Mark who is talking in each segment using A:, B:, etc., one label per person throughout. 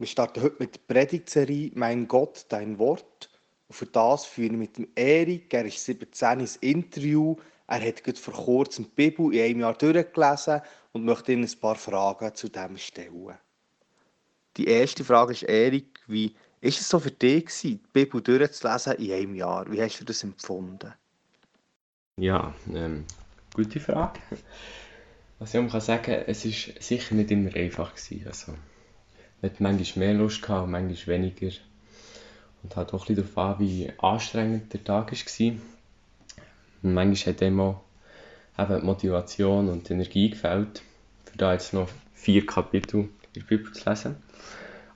A: Wir starten heute mit der Predigtserie «Mein Gott, dein Wort». Und für das führe ich mit dem Erik, er ist 17, ins Interview. Er hat gerade vor kurzem die Bibel in einem Jahr durchgelesen und möchte Ihnen ein paar Fragen zu dem stellen. Die erste Frage ist, Erik, wie ist es so für dich, gewesen, die Bibel durchzulesen in einem Jahr? Wie hast du das empfunden?
B: Ja, ähm, gute Frage. Was ich auch kann sagen es war sicher nicht immer einfach. Gewesen. Also, hat manchmal mehr Lust gehabt und manchmal weniger. Und hat auch darauf an, wie anstrengend der Tag war. Und manchmal hat einem auch die Motivation und die Energie gefällt, für da jetzt noch vier Kapitel in der Bibel zu lesen.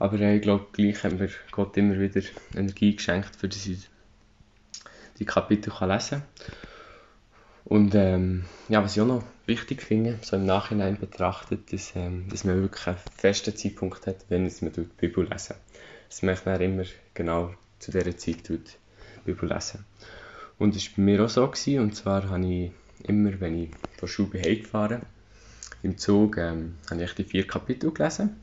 B: Aber ich glaube, gleich hat mir Gott immer wieder Energie geschenkt, für dass die Kapitel kann lesen. Und ähm, ja, was ich auch noch wichtig finde, so im Nachhinein betrachtet, ist, ähm, dass man wirklich einen festen Zeitpunkt hat, wenn man die Bibel lesen Dass man dann immer genau zu dieser Zeit die Bibel lesen Und das war bei mir auch so. Gewesen, und zwar habe ich immer, wenn ich von Schule heimgefahren im Zug, ähm, habe ich die vier Kapitel gelesen.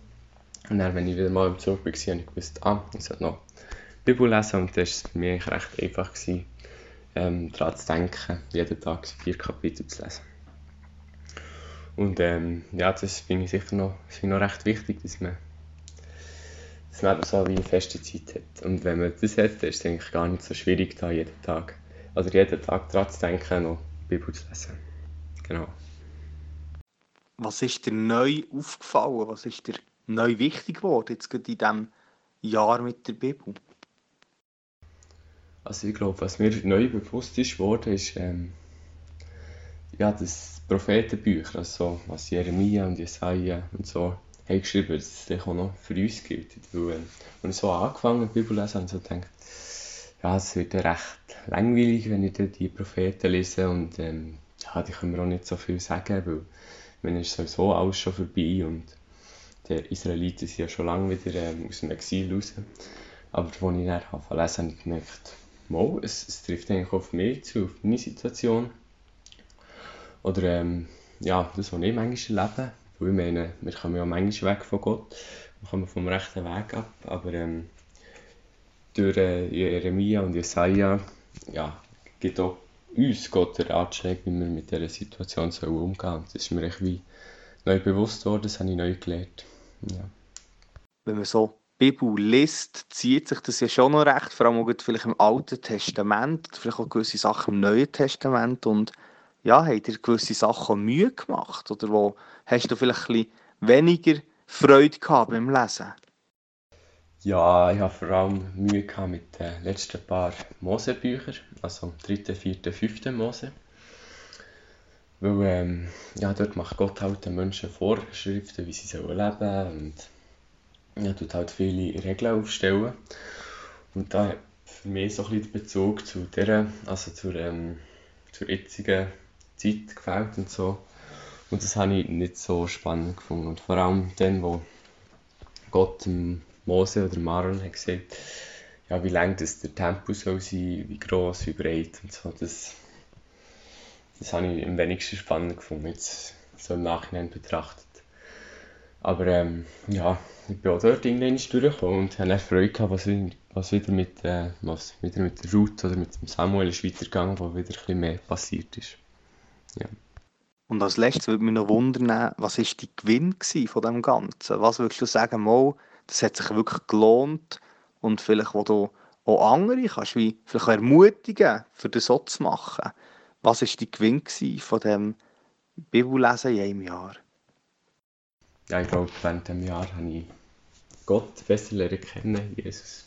B: Und dann, wenn ich wieder mal im Zug war, habe ich gewusst, ah, ich sollte noch Bibel lesen. Und das war für mich recht einfach, gewesen, ähm, daran zu denken, jeden Tag vier Kapitel zu lesen. Und ähm, ja, das finde ich sicher noch, ich noch recht wichtig, dass man, dass man so wie eine feste Zeit hat. Und wenn man das hat, dann ist es eigentlich gar nicht so schwierig, da jeden Tag, also jeden Tag daran zu denken, noch die Bibel zu lesen. Genau.
A: Was ist dir neu aufgefallen? Was ist dir neu wichtig geworden, jetzt gerade in diesem Jahr mit der Bibel?
B: Also ich glaube, was mir neu bewusst ist geworden, ist ähm, ja, das Prophetenbücher, also was Jeremia und Jesaja und so haben geschrieben, dass das auch noch für uns gilt. Weil, ähm, als ich so angefangen habe, Bibel lesen, habe ich so gedacht, ja, es wird recht langweilig, wenn ich die Propheten lese und ähm, ja, die können mir auch nicht so viel sagen, weil wenn ist sowieso alles schon vorbei und die Israeliten sind ja schon lange wieder ähm, aus dem Exil raus. Aber als ich dann lesen habe, habe ich gemerkt, mal, es, es trifft eigentlich auf mich zu, auf meine Situation. Oder ähm, ja, das, was ich manchmal erlebe. Weil ich meine, wir kommen ja manchmal weg von Gott, wir kommen vom rechten Weg ab, aber ähm, durch äh, Jeremia und Jesaja ja, gibt auch uns Gott den Ratschlag, wie wir mit dieser Situation so umgehen sollen. Das ist mir echt wie neu bewusst worden, das habe ich neu gelernt. Ja.
A: Wenn man so Bibel liest, zieht sich das ja schon noch recht, vor allem vielleicht im Alten Testament, vielleicht auch gewisse Sachen im Neuen Testament und ja, habt ihr gewisse Sachen Mühe gemacht oder wo hast du vielleicht ein weniger Freude gehabt beim Lesen?
B: Ja, ich habe vor allem Mühe gehabt mit den letzten paar Mosebüchern, also 3., 4., 5. Mose. Weil ähm, ja, dort macht Gott halt den Menschen Vorschriften, wie sie leben sollen und ja, tut halt viele Regeln aufstellen. Und da für mich so ein bisschen der Bezug zu der, also zur, ähm, zur jetzigen Zeit gefällt und so. Und das habe ich nicht so spannend gefunden. Und vor allem dann, wo Gott Mose oder Maron hat gesagt, ja, wie lang das der Tempel soll sein, wie groß, wie breit und so. Das, das habe ich am wenigsten spannend gefunden, jetzt so im Nachhinein betrachtet. Aber ähm, ja, ich bin auch dort irgendwann durchgekommen und habe Freude gehabt, was, was, wieder mit, äh, was wieder mit der Ruth oder mit dem Samuel ist weitergegangen, wo wieder ein bisschen mehr passiert ist. Ja.
A: Und als letztes würde mich noch wundern, was war die Gewinn von dem Ganzen? Was würdest du sagen, mal, das hat sich wirklich gelohnt und vielleicht, wo du auch andere kannst, wie vielleicht ermutigen, für das so zu machen. Was war die Gewinn von dem Bibellesen in einem Jahr?
B: ja, ich glaube, während dem Jahr habe ich Gott besser lernen kennen, Jesus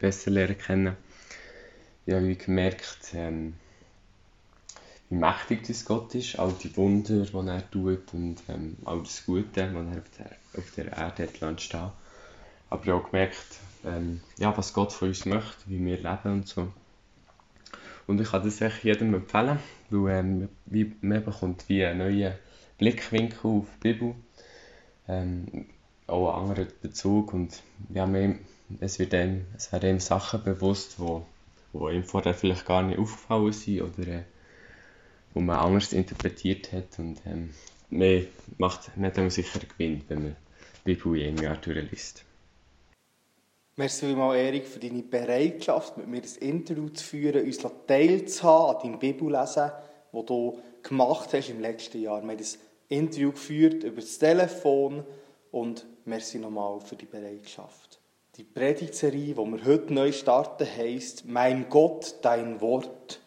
B: besser lernen kennen. Ich habe gemerkt, ähm, wie mächtig das Gott ist, all die Wunder, die er tut und ähm, all das Gute, was er auf der, auf der Erde hat entstehen Aber ich habe auch gemerkt, ähm, ja, was Gott von uns möchte, wie wir leben und so. Und ich kann das echt jedem empfehlen, weil ähm, wie, man bekommt wie einen neuen Blickwinkel auf die Bibel ähm, auch einen anderen Bezug und ja, mehr, es, wird einem, es werden einem Sachen bewusst, wo, wo ihm vorher vielleicht gar nicht aufgefallen sind oder äh, wo man anders interpretiert hat und ähm, man, macht, man hat sicher einen Gewinn, wenn man die Bibel einem Jahr durchliest.
A: Merci vielmals, Erik, für deine Bereitschaft, mit mir ein Interview zu führen, uns teilzuhaben an deinem Bibellesen, das du gemacht hast im letzten Jahr. Wir haben ein Interview geführt über das Telefon und merci nochmal für die Bereitschaft. Die Predigtserie, die wir heute neu starten, heisst Mein Gott, dein Wort.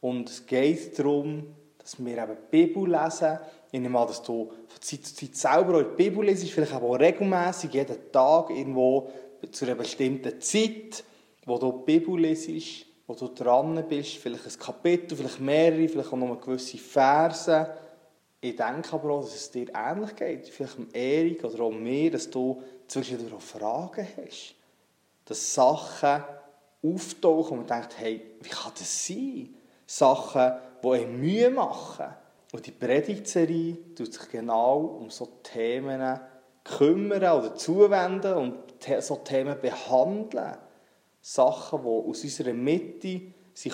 A: Und es geht darum, dass wir eben die Bibel lesen. Ich nehme an, dass du von Zeit zu Zeit selber auch die Bibel lesest, vielleicht auch regelmäßig, jeden Tag irgendwo zu einer bestimmten Zeit, wo du die Bibel lesest, wo du dran bist, vielleicht ein Kapitel, vielleicht mehrere, vielleicht auch noch gewisse Verse. Ich denke aber auch, dass es dir ähnlich geht, vielleicht um Erik oder auch mir, dass du zwischendurch auch Fragen hast. Dass Sachen auftauchen und man denkt, hey, wie kann das sein? Sachen, die einem Mühe machen. Und die Predigtserie tut sich genau um so Themen kümmern oder zuwenden und so Themen behandeln. Sachen, die aus unserer Mitte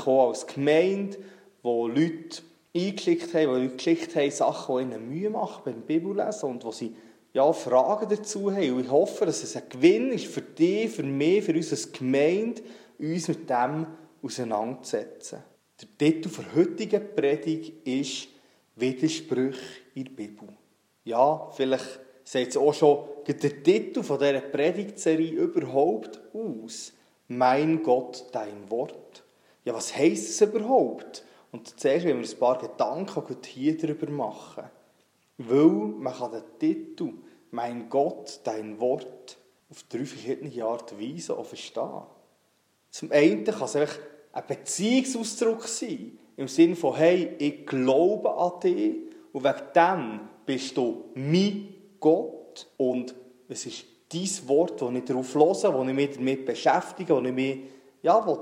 A: kommen als Gemeinde, wo Leute eingeklickt haben, wo Leute haben, Sachen, die ihnen Mühe machen beim Bibellesen und wo sie ja, Fragen dazu haben. Und ich hoffe, dass es ein Gewinn ist für dich, für mich, für uns als Gemeinde, uns mit dem auseinanderzusetzen. Der Titel der heutigen Predigt ist Widersprüche in der Bibel. Ja, vielleicht sieht es auch schon der Titel dieser Predigtserie überhaupt aus. Mein Gott, dein Wort. Ja, was heisst es überhaupt? Und zuerst wollen wir ein paar Gedanken hier darüber machen. Weil man kann den Titel «Mein Gott, dein Wort» auf drei verschiedene Art und Weise verstehen. Zum einen kann es einfach ein Beziehungsausdruck sein, im Sinne von «Hey, ich glaube an dich und wegen dem bist du mein Gott und es ist dein Wort, das ich darauf höre, das ich mich damit beschäftige, das ich mich ja,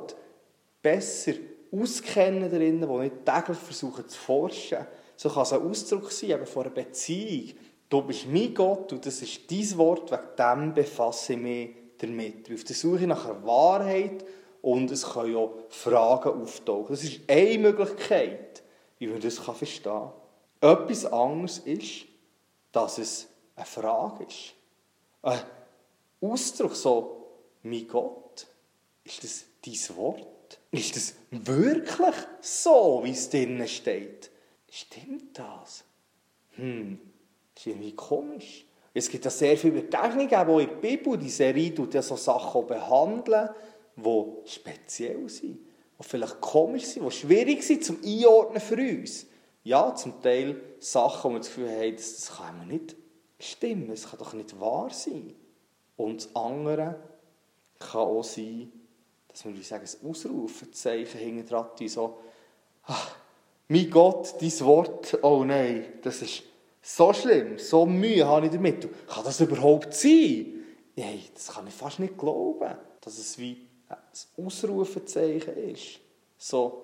A: besser auskennen darin, wo ich täglich versuche zu forschen. So kann es ein Ausdruck sein eben von einer Beziehung. Du bist mein Gott und das ist dein Wort, wegen dem befasse ich mich damit. Auf der Suche nach einer Wahrheit und es können auch Fragen auftauchen. Das ist eine Möglichkeit, wie man das verstehen kann. Etwas anderes ist, dass es eine Frage ist. Ein Ausdruck so, mein Gott, ist das dein Wort? Ist das wirklich so, wie es drinnen steht? Stimmt das? Hm, das ist irgendwie komisch. Es gibt ja sehr viele Begegnungen, auch in der Bibel, die Serie tut so Sachen behandeln, die speziell sind, die vielleicht komisch sind, die schwierig sind zum Einordnen für uns. Ja, zum Teil Sachen, wo wir das Gefühl haben, das, das kann man nicht stimmen, das kann doch nicht wahr sein. Und das andere kann auch sein, dass wir sagen, ein Ausrufezeichen hinten dran so, ach, mein Gott, dein Wort, oh nein, das ist so schlimm, so Mühe habe ich damit. Kann das überhaupt sein? Nein, das kann ich fast nicht glauben, dass es wie ein Ausrufezeichen ist. So,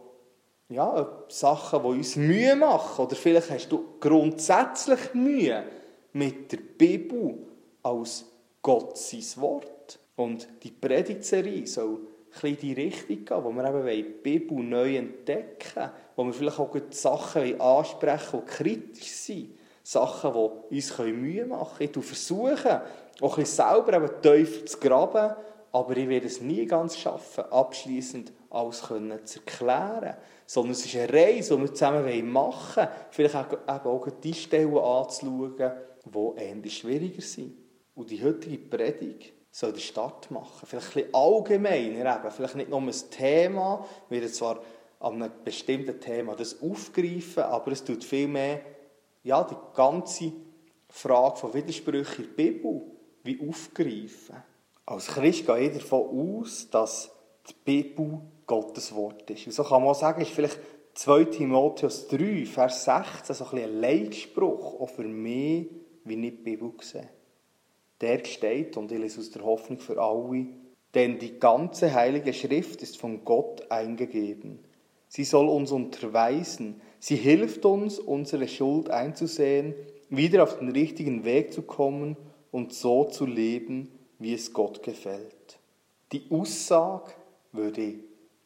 A: ja, Sachen, die uns Mühe machen. Oder vielleicht hast du grundsätzlich Mühe mit der Bibel als Gott Wort. Und die Predigtserie soll in die Richtung gehen, wo wir eben die Bibel neu entdecken wo wir vielleicht auch Sachen ansprechen die kritisch sind. Sachen, die uns Mühe machen können. Ich versuche, auch ein selber eben tiefer zu graben, aber ich werde es nie ganz schaffen, abschließend alles zu erklären. Sondern es ist eine Reise, die wir zusammen machen wollen. Vielleicht eben auch die Stellen anzuschauen, die eher schwieriger sind. Und die heutige Predigt soll den Start machen. Vielleicht ein bisschen allgemeiner eben. Vielleicht nicht nur ein Thema. Wir werden zwar an einem bestimmten Thema das aufgreifen, aber es tut vielmehr ja, die ganze Frage von Widersprüchen in der Bibel wie aufgreifen. Als Christ gehe ich davon aus, dass die Bibel Gottes Wort ist. Und so kann man auch sagen, ist vielleicht 2 Timotheus 3, Vers 16, so ein, bisschen ein Leitspruch, auch für mich, wie ich die Bibel sehe. Der steht, und ich lese aus der Hoffnung für alle, denn die ganze heilige Schrift ist von Gott eingegeben. Sie soll uns unterweisen, sie hilft uns, unsere Schuld einzusehen, wieder auf den richtigen Weg zu kommen und so zu leben, wie es Gott gefällt. Die Aussage würde ich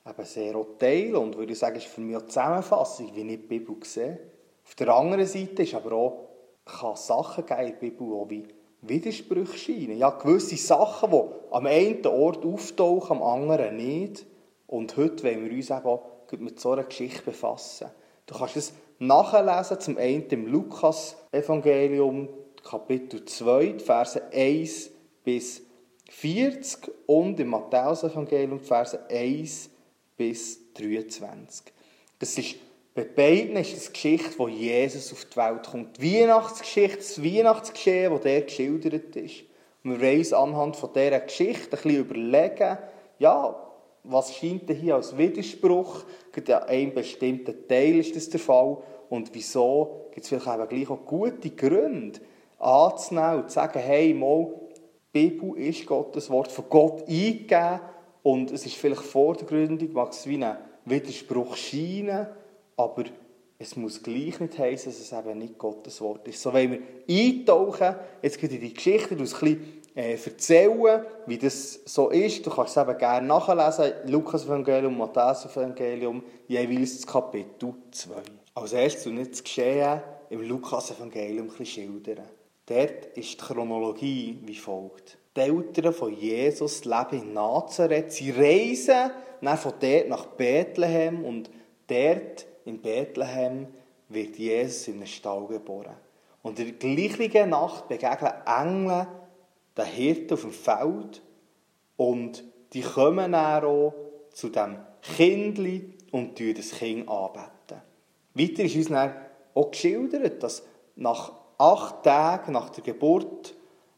A: eben sehr auch teilen und würde sagen, ist für mich eine Zusammenfassung, wie ich die Bibel sehe. Auf der anderen Seite ist aber auch, kann Sachen geben in der Bibel, wie Widersprüche scheinen. Ja, gewisse Sachen, die am einen Ort auftauchen, am anderen nicht. Und heute wollen wir uns eben mit so einer Geschichte befassen. Du kannst es nachlesen, zum einen im Lukas-Evangelium, Kapitel 2, Verse 1 bis 40 und im Matthäus-Evangelium, Verse 1 bis 23. Das ist bei beiden ist es die Geschichte, wo Jesus auf die Welt kommt. Die Weihnachtsgeschichte, das Weihnachtsgeschehen, das der geschildert ist. Und wir wollen uns anhand von dieser Geschichte ein bisschen überlegen, ja, was scheint denn hier als Widerspruch? Gerade an einem bestimmten Teil ist das der Fall. Und wieso gibt es vielleicht eben gleich auch gute Gründe, anzunehmen und zu sagen, hey, mal, die Bibel ist Gottes Wort, von Gott eingegeben und es ist vielleicht vordergründig, mag es wie ein Widerspruch scheinen, aber es muss gleich nicht heißen, dass es eben nicht Gottes Wort ist. So wollen wir eintauchen, jetzt geht in die Geschichte, du ein bisschen äh, erzählen, wie das so ist. Du kannst es eben gerne nachlesen, Lukas Evangelium, Matthäus Evangelium, jeweils das Kapitel 2. Als erstes und nicht das Geschehen im Lukas Evangelium schildern. Dort ist die Chronologie wie folgt. Die Eltern von Jesus leben in Nazareth. Sie reisen dann von dort nach Bethlehem und dort in Bethlehem wird Jesus in einem Stall geboren. Und in der gleichen Nacht begegnen Engel den Hirten auf dem Feld und die kommen dann auch zu dem Kindli und tun das Kind anbeten. Weiter ist uns dann auch geschildert, dass nach acht Tagen nach der Geburt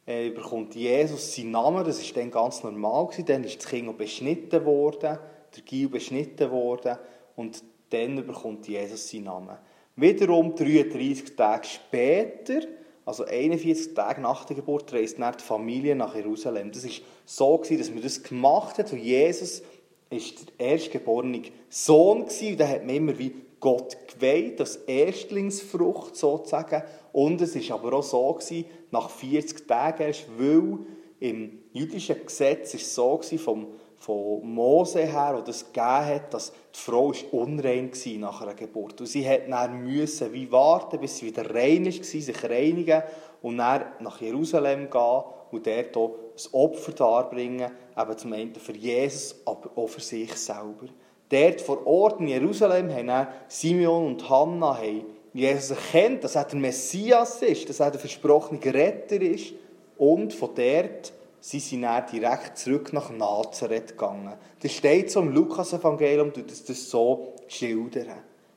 A: äh, bekommt Jesus seinen Namen. Das war dann ganz normal. Gewesen. Dann ist das Kind beschnitten worden, der Gil beschnitten worden und dann bekommt Jesus seinen Namen. Wiederum 33 Tage später, also 41 Tage nach der Geburt, reist dann die Familie nach Jerusalem. Das war so, gewesen, dass man das gemacht hat. Und Jesus war der erstgeborene Sohn. Gewesen. Und dann hat man immer wie Gott geweiht, das Erstlingsfrucht sozusagen. Und es war aber auch so, gewesen, nach 40 Tagen erst, weil im jüdischen Gesetz ist es so gewesen, vom von Mose her, oder es gegeben hat, dass die Frau unrein war nach einer Geburt. Und sie hat dann müssen wie warten, bis sie wieder rein war, sich reinigen und dann nach Jerusalem gehen und dort auch ein Opfer darbringen, eben zum einen für Jesus, aber auch für sich selber. Dort vor Ort in Jerusalem haben Simeon und Hannah haben Jesus erkennt, dass er der Messias ist, dass er der versprochene Retter ist und von dort sie sind dann direkt zurück nach Nazareth gegangen. Das steht so im Lukas-Evangelium, das das so schildern.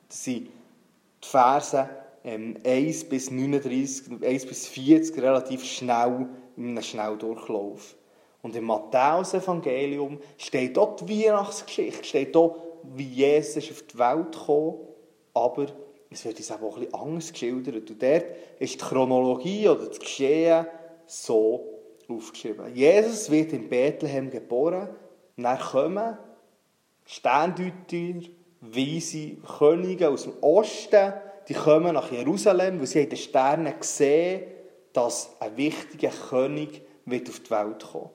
A: Das sind die Verse ähm, 1 bis 39, 1 bis 40 relativ schnell in einem Schnelldurchlauf. Und im Matthäus-Evangelium steht dort die Weihnachtsgeschichte, steht dort, wie Jesus auf die Welt kam, aber es wird uns auch ein bisschen anders geschildert. Und dort ist die Chronologie oder das Geschehen so aufgeschrieben. Jesus wird in Bethlehem geboren. dann kommen Sterndeuter, weise Könige aus dem Osten, die kommen nach Jerusalem, weil sie in den Sternen gesehen dass ein wichtiger König wird auf die Welt kommen.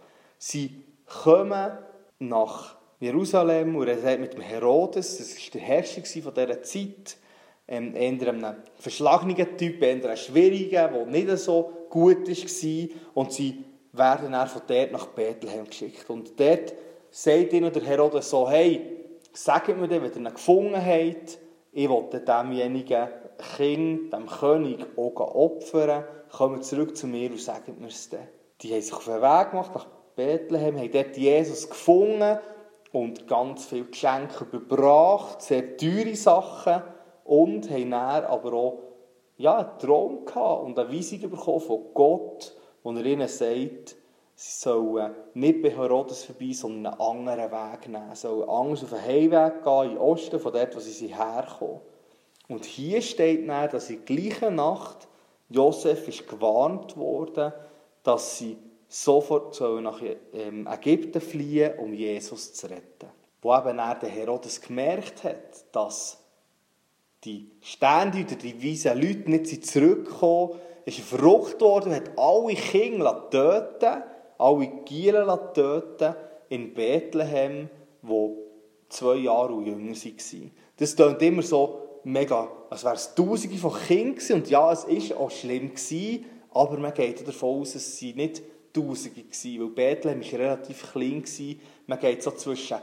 A: Sie kommen nach Jerusalem und er mit dem Herodes, das war der Herrscher von dieser Zeit, ähm, eher einem verschlagenen Typ, eher einem schwierigen, der nicht so gut war. Und sie werden dann von dort nach Bethlehem geschickt. Und dort sagt ihnen der Herodes so, hey, sagt mir dann, wenn ihr ihn gefunden habt, ich will demjenigen Kind, dem König, auch opfern, kommt zurück zu mir und sagt mir es dann. Die haben sich auf den Weg gemacht nach Bethlehem, haben dort Jesus gefunden und ganz viele Geschenke überbracht, sehr teure Sachen und haben dann aber auch ja, einen Traum gehabt und eine Weisung bekommen von Gott, wo er ihnen sagt, sie sollen nicht bei Herodes vorbei, sondern einen anderen Weg nehmen. Sie sollen anders auf den Heimweg gehen, in den Osten, von dort, wo sie herkommen. Und hier steht dann, dass in der gleichen Nacht Josef ist gewarnt worden, dass sie sofort nach ähm, Ägypten fliehen um Jesus zu retten. Wo eben dann der Herodes gemerkt hat, dass die Sterndeuter, die weisen Leute nicht zurückgekommen ist er verrückt worden und hat alle Kinder töten alle Gielen töten in Bethlehem, wo zwei Jahre und jünger waren. Das klingt immer so mega, als wären es Tausende von Kindern und ja, es war auch schlimm gewesen, Aber man geht davon aus, dass sie nicht Tausende waren, weil Bethlehem war relativ klein. Man geht so zwischen,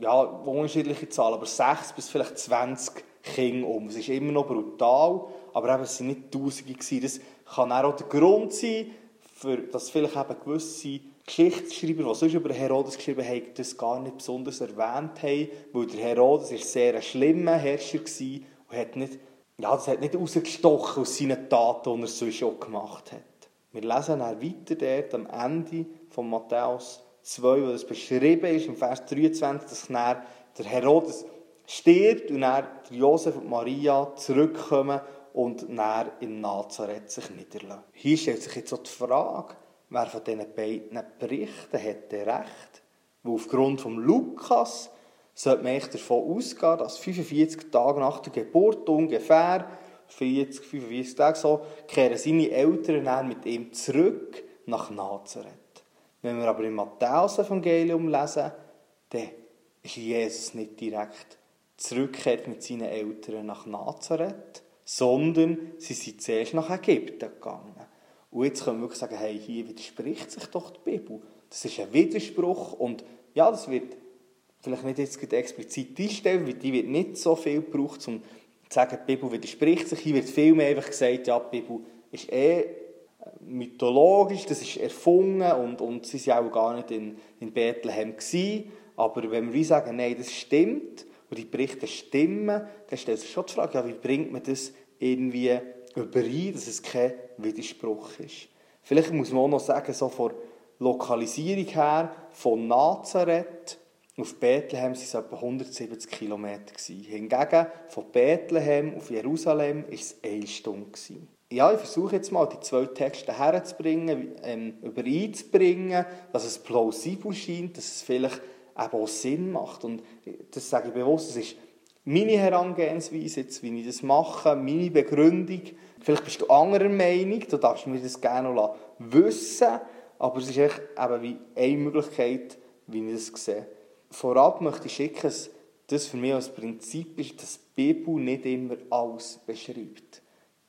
A: ja, unterschiedliche Zahlen, aber 6 bis vielleicht 20 Kinder um. Es ist immer noch brutal, aber eben, es waren nicht Tausende. Das kann auch der Grund sein, für, dass vielleicht eben gewisse Geschichtsschreiber, die sonst über Herodes geschrieben haben, das gar nicht besonders erwähnt haben, weil der Herodes war sehr ein schlimmer Herrscher war und hat nicht, ja, das hat nicht rausgestochen aus seinen Taten, die er sonst schon gemacht hat. Wir lesen dann weiter dort am Ende von Matthäus 2, wo das beschrieben ist, im Vers 23, dass dann der Herodes stirbt und dann Josef und Maria zurückkommen und dann in Nazareth sich niederlassen. Hier stellt sich jetzt auch die Frage, wer von diesen beiden Berichten hat recht? Weil aufgrund von Lukas sollte man davon ausgehen, dass 45 Tage nach der Geburt ungefähr, 40, 45 Tage so, kehren seine Eltern dann mit ihm zurück nach Nazareth. Wenn wir aber im Matthäus-Evangelium lesen, dann ist Jesus nicht direkt zurückgekehrt mit seinen Eltern nach Nazareth, sondern sie sind zuerst nach Ägypten gegangen. Und jetzt können wir wirklich sagen, hey, hier widerspricht sich doch die Bibel. Das ist ein Widerspruch und ja, das wird vielleicht nicht jetzt explizit einstellen, weil die wird nicht so viel gebraucht, um sagen, die Bibel widerspricht sich. Hier wird vielmehr einfach gesagt, ja, die Bibel ist eh mythologisch, das ist erfunden und, und sie waren auch gar nicht in, in Bethlehem gewesen. Aber wenn wir sagen, nein, das stimmt, und die Berichte stimmen, dann stellt sich schon die Frage, ja, wie bringt man das irgendwie überein, dass es kein Widerspruch ist. Vielleicht muss man auch noch sagen, so von Lokalisierung her, von Nazareth auf Bethlehem waren es etwa 170 Kilometer. Hingegen von Bethlehem auf Jerusalem war es eine Stunde. Ja, ich versuche jetzt mal, die zwei Texte herzubringen, ähm, übereinzubringen, dass es plausibel scheint, dass es vielleicht eben auch Sinn macht. Und das sage ich bewusst, das ist meine Herangehensweise, jetzt, wie ich das mache, meine Begründung. Vielleicht bist du anderer Meinung, du darfst mir das gerne noch wissen, aber es ist echt eben wie eine Möglichkeit, wie ich das sehe. Vorab möchte ich schicken, dass das für mich als Prinzip ist, dass die Bibel nicht immer alles beschreibt.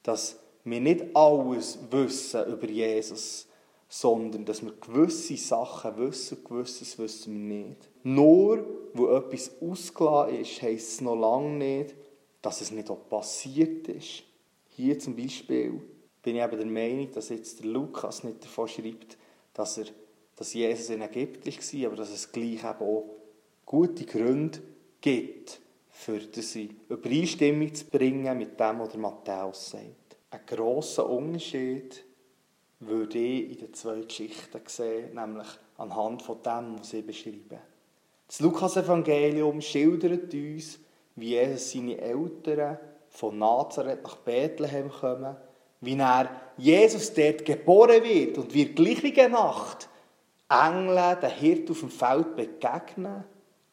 A: Dass wir nicht alles wissen über Jesus, sondern dass wir gewisse Sachen wissen, gewisses wissen wir nicht. Nur, wo etwas ausgelassen ist, heisst es noch lange nicht, dass es nicht auch passiert ist. Hier zum Beispiel bin ich eben der Meinung, dass jetzt der Lukas nicht davon schreibt, dass, er, dass Jesus in Ägypten war, aber dass es gleich eben auch gute Gründe gibt, für diese Übereinstimmung zu bringen mit dem, was der Matthäus sagt. Ein grosser Unterschied würde ich in den zwei Geschichten sehen, nämlich anhand von dem, was sie beschreiben. Das Lukas-Evangelium schildert uns, wie Jesus seine Eltern von Nazareth nach Bethlehem kommen, wie er Jesus dort geboren wird und wie gleiche Nacht Engel den Hirt auf dem Feld begegnen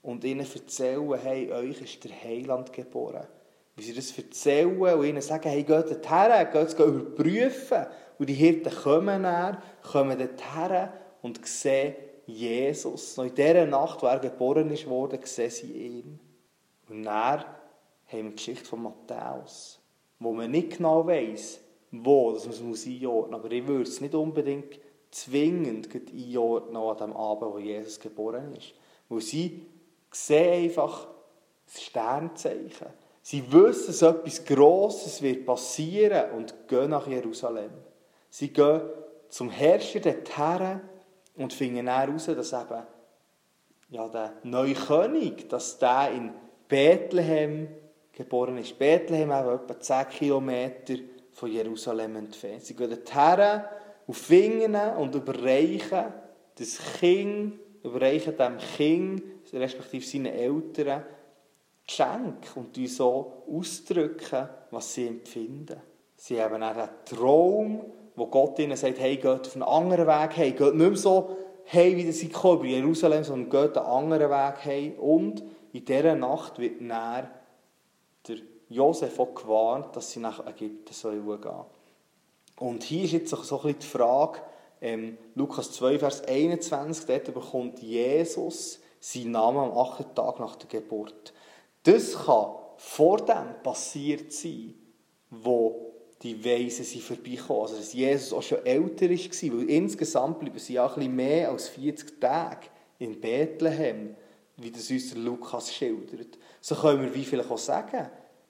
A: und ihnen erzählen, hey, euch ist der Heiland geboren. Wie sie das erzählen und ihnen sagen, hey, geht dorthin, geht es überprüfen. Und die Hirten kommen näher, kommen dorthin und sehen Jesus. Noch in dieser Nacht, wo er geboren ist worden, sehen sie ihn. Und dann haben wir die Geschichte von Matthäus, wo man nicht genau weiss, wo das man es einordnen muss. Aber ich würde es nicht unbedingt zwingend einordnen an dem Abend, wo Jesus geboren ist. Weil sie sehen einfach das Sternzeichen. Sie wissen, dass etwas Grosses wird passieren und gehen nach Jerusalem. Sie gehen zum Herrscher dorthin und finden heraus, dass eben ja, der neue König, dass der in Bethlehem geboren ist. Bethlehem eben etwa 10 Kilometer von Jerusalem entfernt. Sie gehen dorthin und finden und überreichen das Kind, überreichen dem Kind, respektive seinen Eltern, Geschenk und die so ausdrücken, was sie empfinden. Sie haben einen Traum, wo Gott ihnen sagt, hey, geht auf einen anderen Weg, hey, geht nicht mehr so, hey, wie sie kommen über Jerusalem, sondern geht einen anderen Weg, hey. Und in dieser Nacht wird näher der Josef auch gewarnt, dass sie nach Ägypten sollen gehen sollen. Und hier ist jetzt so ein bisschen die Frage, ähm, Lukas 2, Vers 21, dort bekommt Jesus seinen Namen am achten Tag nach der Geburt. Das kann vor dem passiert sein, wo die Weisen sind vorbeigekommen. Also, dass Jesus auch schon älter war. Weil insgesamt bleiben sie ja ein mehr als 40 Tage in Bethlehem, wie das uns Lukas schildert. So können wir wie vielleicht auch sagen,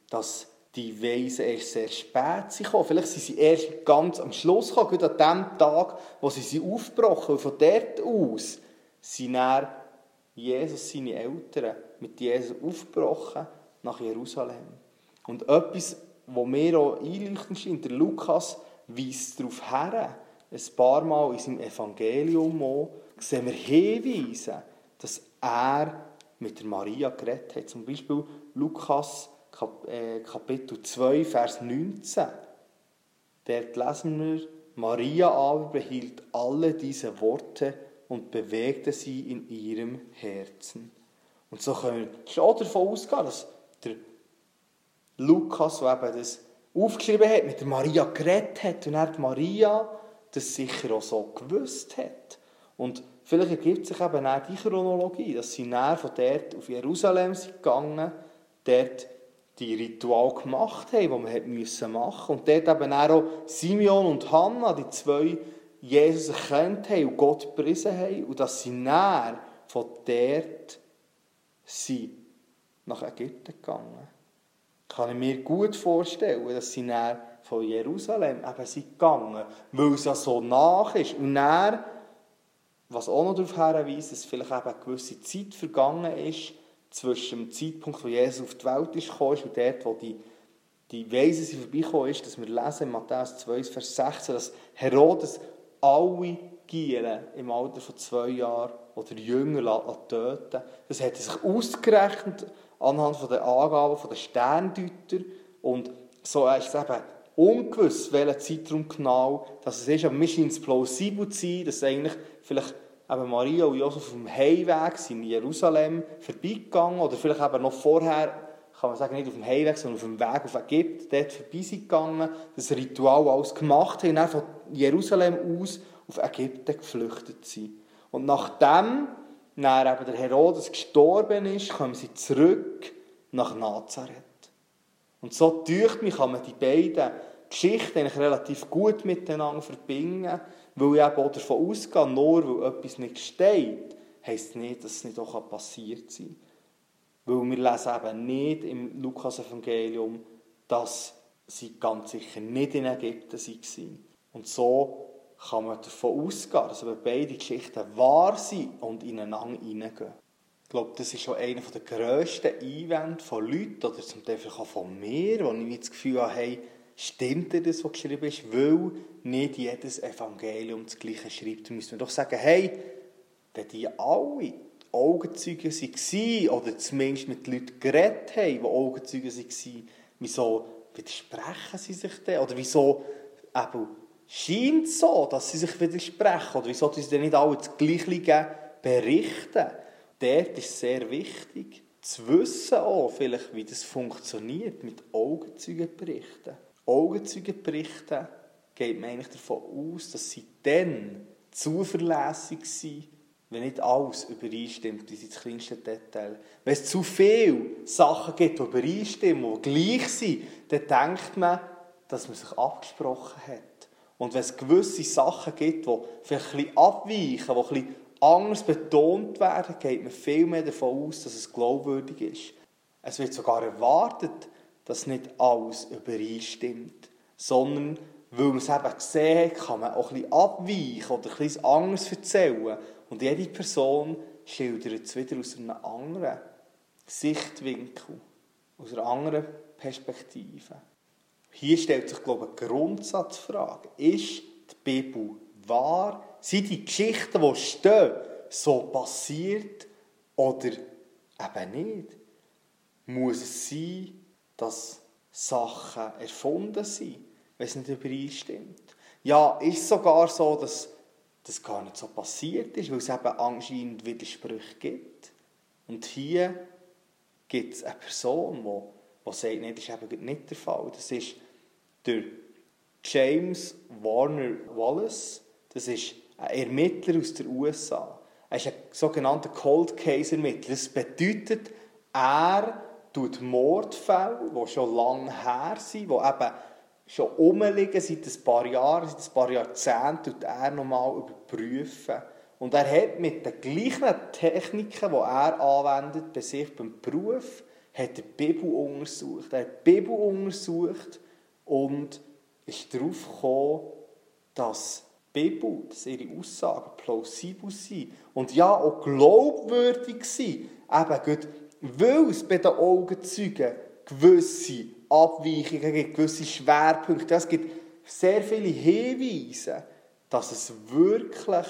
A: dass die Weisen erst sehr spät sind gekommen. Vielleicht sind sie erst ganz am Schluss gekommen, an dem Tag, wo sie sie aufgebrochen. Und von dort aus sind dann Jesus, seine Eltern, mit Jesus aufgebrochen nach Jerusalem. Und etwas, was mir auch einleuchtend scheint, der Lukas weist darauf her, ein paar Mal in seinem Evangelium auch, sehen wir Hinweise, dass er mit der Maria geredet hat. Zum Beispiel Lukas äh, Kapitel 2, Vers 19. Dort lesen wir, Maria aber behielt alle diese Worte und bewegte sie in ihrem Herzen. Und so können wir schon davon ausgehen, dass der Lukas, der eben das aufgeschrieben hat, mit der Maria geredet hat und er Maria das sicher auch so gewusst hat. Und vielleicht ergibt sich eben auch die Chronologie, dass sie näher von dort auf Jerusalem sind gegangen, dort die Ritual gemacht haben, die man machen musste. Und dort eben auch Simeon und Hannah, die zwei Jesus erkannt haben und Gott gepriesen haben und dass sie näher von dort sind nach Ägypten gegangen. Kann ich mir gut vorstellen, dass sie näher von Jerusalem eben sind gegangen, weil es ja so nach ist. Und näher, was auch noch darauf hinweist, dass vielleicht eben eine gewisse Zeit vergangen ist, zwischen dem Zeitpunkt, wo Jesus auf die Welt ist gekommen und dort, wo die, die Weisen sind vorbeigekommen ist, dass wir lesen in Matthäus 2, Vers 16, dass Herodes alle Gieren im Alter von zwei Jahren oder jünger töten. Das hat sich ausgerechnet anhand der Angaben der Sterndeuter und so ist es eben ungewiss, welcher Zeitraum genau das ist, aber mir scheint es plausibel zu sein, dass eigentlich vielleicht eben Maria und Josef auf dem Heimweg in Jerusalem vorbeigegangen oder vielleicht eben noch vorher, kann man sagen, nicht auf dem Heimweg, sondern auf dem Weg auf Ägypten, dort vorbei sind gegangen, das Ritual alles gemacht haben und dann von Jerusalem aus auf Ägypten geflüchtet sind. Und nachdem dann eben der Herodes gestorben ist, kommen sie zurück nach Nazareth. Und so tücht mich, kann man die beiden Geschichten eigentlich relativ gut miteinander verbinden, weil ich eben auch davon ausgehe, nur weil etwas nicht steht, heisst nicht, dass es nicht auch passiert sein kann. Weil wir lesen eben nicht im Lukas-Evangelium, dass sie ganz sicher nicht in Ägypten waren. Und so kann man davon ausgehen, dass aber beide Geschichten wahr sind und ineinander hineingehen. Ich glaube, das ist schon einer der grössten Einwände von Leuten, oder zum Teil auch von mir, wo ich das Gefühl habe, hey, stimmt das, was geschrieben ist, weil nicht jedes Evangelium das Gleiche schreibt. Da müssen wir doch sagen, hey, wenn die alle Augenzeuge waren, oder zumindest mit Leuten geredet haben, die Augenzeuge waren, wieso widersprechen sie sich denn? Oder wieso eben, scheint es so, dass sie sich widersprechen? Oder wieso sie denn nicht alle das Gleiche berichten? Dort ist es sehr wichtig, zu wissen auch, vielleicht, wie das funktioniert mit Augenzeugenberichten. Augenzeugenberichte geht man eigentlich davon aus, dass sie dann zuverlässig sind, wenn nicht alles übereinstimmt, bis ins kleinste Detail. Wenn es zu viele Sachen gibt, die übereinstimmen, die gleich sind, dann denkt man, dass man sich abgesprochen hat. Und wenn es gewisse Sachen gibt, die vielleicht ein abweichen, die anders betont werden, geht man viel mehr davon aus, dass es glaubwürdig ist. Es wird sogar erwartet, dass nicht alles übereinstimmt, sondern weil man es eben gesehen hat, kann man auch ein bisschen abweichen oder ein bisschen anders erzählen. Und jede Person schildert es wieder aus einem anderen Sichtwinkel, aus einer anderen Perspektive. Hier stellt sich, glaube ich, eine Grundsatzfrage. Ist die Bibel wahr? Sind die Geschichten, die stehen, so passiert oder eben nicht? Muss es sein, dass Sachen erfunden sind, wenn es nicht übereinstimmt. Ja, ist sogar so, dass das gar nicht so passiert ist, weil es eben anscheinend Widersprüche gibt. Und hier gibt es eine Person, die, die sagt, nee, das ist eben nicht der Fall. Das ist der James Warner Wallace. Das ist ein Ermittler aus den USA. Er ist ein sogenannter Cold Case Ermittler. Das bedeutet, er tut Mordfälle, die schon lange her sind, die eben schon rumliegen seit ein paar Jahren, seit ein paar Jahrzehnten, tut er nochmal überprüfen. Und er hat mit den gleichen Techniken, die er anwendet bei sich beim Beruf, hat die Bibel untersucht. Er hat die Bibel untersucht und ist darauf gekommen, dass die Bibel, dass ihre Aussagen plausibel sind und ja auch glaubwürdig sind. Eben, weil es bei den Augenzeugen gewisse Abweichungen gibt, gewisse Schwerpunkte. Es gibt sehr viele Hinweise, dass es wirklich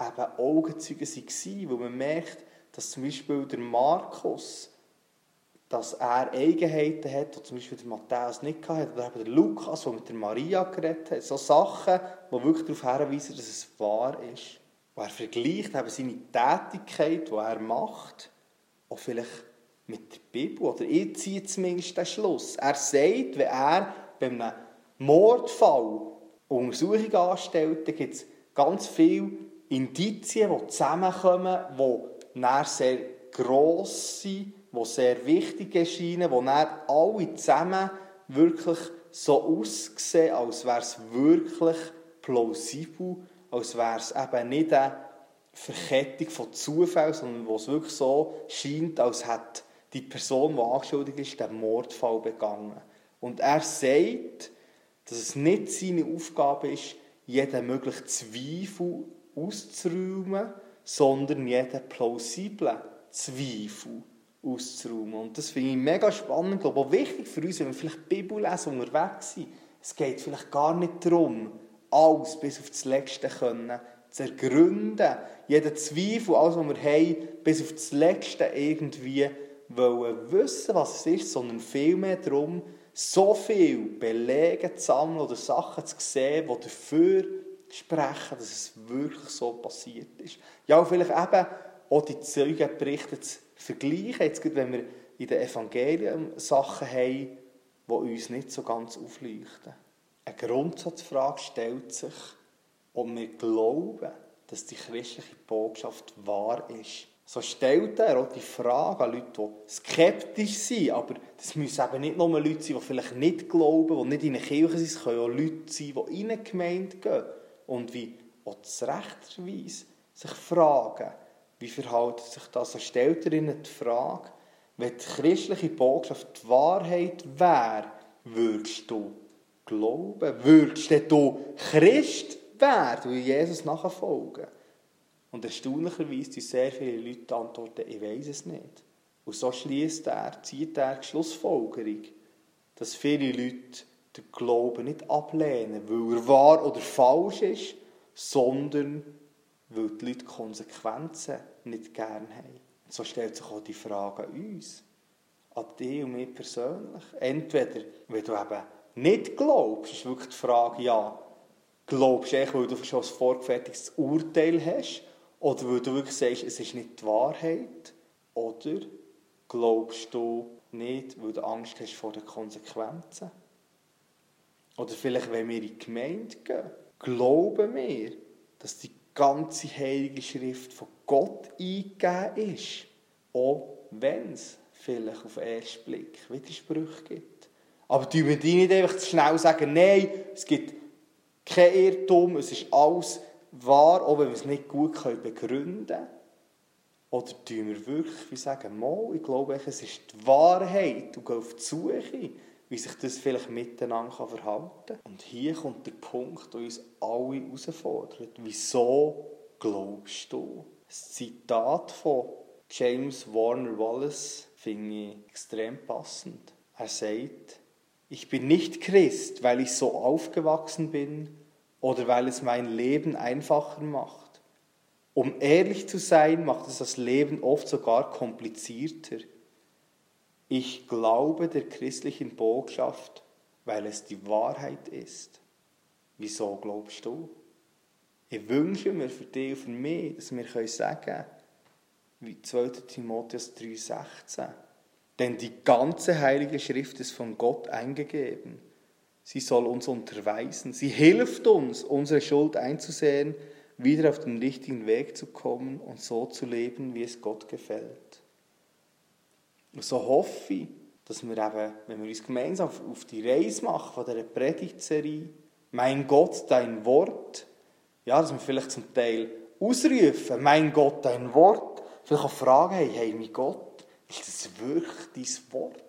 A: eben Augenzeuge waren, wo man merkt, dass zum Beispiel der Markus, dass er Eigenheiten hat, die zum Beispiel der Matthäus nicht hatte, oder eben der Lukas, der mit der Maria geredet hat. So Sachen, die wirklich darauf hinweisen, dass es wahr ist. Und er vergleicht eben seine Tätigkeit, die er macht, auch vielleicht mit der Bibel. Oder ich ziehe zumindest den Schluss. Er sagt, wenn er bei einem Mordfall Untersuchung anstellt, dann gibt es ganz viele Indizien, die zusammenkommen, die dann sehr gross sind, die sehr wichtig erscheinen, die dann alle zusammen wirklich so aussehen, als wäre es wirklich plausibel, als wäre es eben nicht eine Verkettung von Zufällen, sondern wo es wirklich so scheint, als hätte die Person, die angeschuldigt ist, den Mordfall begangen. Und er sagt, dass es nicht seine Aufgabe ist, jeden möglichen Zweifel auszuräumen, sondern jeden plausiblen Zweifel auszuräumen. Und das finde ich mega spannend, glaube auch wichtig für uns, wenn wir vielleicht Bibel lesen unterwegs sind. Es geht vielleicht gar nicht darum, alles bis auf das Letzte können zu ergründen. Jeden Zweifel, alles, was wir haben, bis auf das Letzte irgendwie wollen wissen, was es ist, sondern vielmehr darum, so viel Belege zu sammeln oder Sachen zu sehen, die dafür sprechen, dass es wirklich so passiert ist. Ja, vielleicht eben auch die Zeugenberichte zu vergleichen, jetzt wenn wir in den Evangelien Sachen haben, die uns nicht so ganz aufleuchten. Eine Grundsatzfrage stellt sich, ob wir glauben, dass die christliche Botschaft wahr ist. So stellt er auch die Frage an Leute, die skeptisch sind. Aber das müssen eben nicht nur Leute sein, die vielleicht nicht glauben, die nicht in der Kirche sind. Es können auch Leute sein, die in eine Gemeinde gehen. Und wie auch Rechterweise sich fragen, wie verhält sich das? So stellt er ihnen die Frage, wenn die christliche Botschaft die Wahrheit wäre, würdest du glauben? Würdest du Christ werden, und Jesus nachfolgen? Und erstaunlicherweise die sehr viele Leute antworten, ich weiß es nicht. Und so schließt er, zieht er die Schlussfolgerung, dass viele Leute den Glauben nicht ablehnen, weil er wahr oder falsch ist, sondern weil die Leute Konsequenzen nicht gern haben. Und so stellt sich auch die Frage an uns, an dich und mich persönlich. Entweder, wenn du eben nicht glaubst, ist wirklich die Frage, ja, glaubst du echt, weil du schon ein vorgefertigtes Urteil hast, oder weil du wirklich sagst, es ist nicht die Wahrheit. Oder glaubst du nicht, weil du Angst hast vor den Konsequenzen. Oder vielleicht, wenn wir in die Gemeinde gehen, glauben wir, dass die ganze Heilige Schrift von Gott eingegeben ist. Auch wenn es vielleicht auf den ersten Blick Widersprüche gibt. Aber tun wir die nicht einfach zu schnell sagen, nein, es gibt kein Irrtum, es ist alles wahr, auch wenn wir es nicht gut begründen können? Oder tun wir wirklich wie sagen, mal, ich glaube, es ist die Wahrheit und gehen auf die Suche, wie sich das vielleicht miteinander verhalten kann. Und hier kommt der Punkt, der uns alle herausfordert. Wieso glaubst du? Das Zitat von James Warner Wallace finde ich extrem passend. Er sagt, ich bin nicht Christ, weil ich so aufgewachsen bin, oder weil es mein Leben einfacher macht. Um ehrlich zu sein, macht es das Leben oft sogar komplizierter. Ich glaube der christlichen Botschaft, weil es die Wahrheit ist. Wieso glaubst du? Ich wünsche mir für dich und für mich, dass wir sagen können, wie 2. Timotheus 3,16. Denn die ganze Heilige Schrift ist von Gott eingegeben Sie soll uns unterweisen. Sie hilft uns, unsere Schuld einzusehen, wieder auf den richtigen Weg zu kommen und so zu leben, wie es Gott gefällt. Und so hoffe ich, dass wir eben, wenn wir uns gemeinsam auf die Reise machen von dieser Predigtserie, mein Gott, dein Wort, ja, dass wir vielleicht zum Teil ausrufen, mein Gott, dein Wort, vielleicht auch fragen, hey, hey, mein Gott, ist das wirklich dein Wort?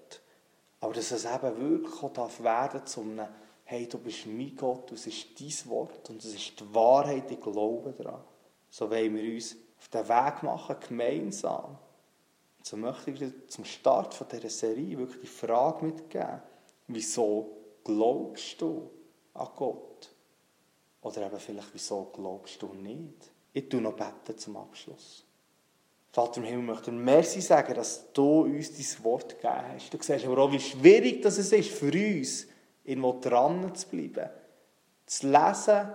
A: Aber dass es eben wirklich auch darf werden zu einem, hey, du bist mein Gott, das ist dein Wort und das ist die Wahrheit, ich glaube daran. So wollen wir uns auf den Weg machen, gemeinsam. Und so möchte ich zum Start von dieser Serie wirklich die Frage mitgeben, wieso glaubst du an Gott? Oder eben vielleicht, wieso glaubst du nicht? Ich tue noch beten zum Abschluss. Vater im Himmel, möchte Merci sagen, dass du uns dein Wort gegeben hast. Du siehst aber auch, wie schwierig das ist für uns, irgendwo dran zu bleiben. Zu lesen,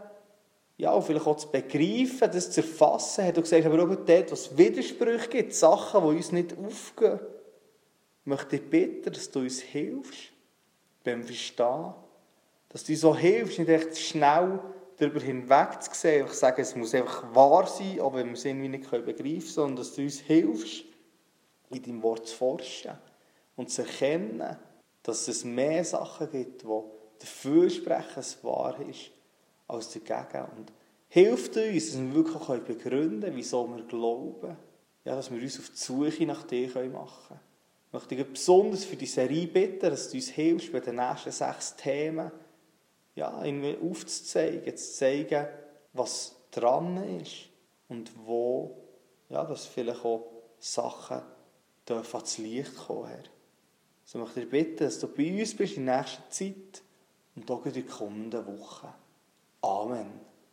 A: ja, und vielleicht auch zu begreifen, das zu erfassen. Du siehst aber auch dort, was Widersprüche gibt, Sachen, die uns nicht aufgehen. Ich möchte dich bitten, dass du uns hilfst beim Verstehen. Dass du uns so hilfst, nicht echt schnell darüber hinweg zu sehen. Ich sage, es muss einfach wahr sein, auch wenn wir es irgendwie nicht begreifen können, sondern dass du uns hilfst, in deinem Wort zu forschen und zu erkennen, dass es mehr Sachen gibt, die dafür sprechen, dass es wahr ist, als dagegen. Und hilft uns, dass wir wirklich begründen können, wieso wir glauben, ja, dass wir uns auf die Suche nach dir machen können. Ich möchte dich besonders für die Serie bitten, dass du uns hilfst bei den nächsten sechs Themen, ja, irgendwie aufzuzeigen, zu zeigen, was dran ist und wo, ja, dass vielleicht auch Sachen dürfen ans Licht kommen, Herr. So möchte ich bitten, dass du bei uns bist in der nächsten Zeit und auch in den kommenden Wochen. Amen.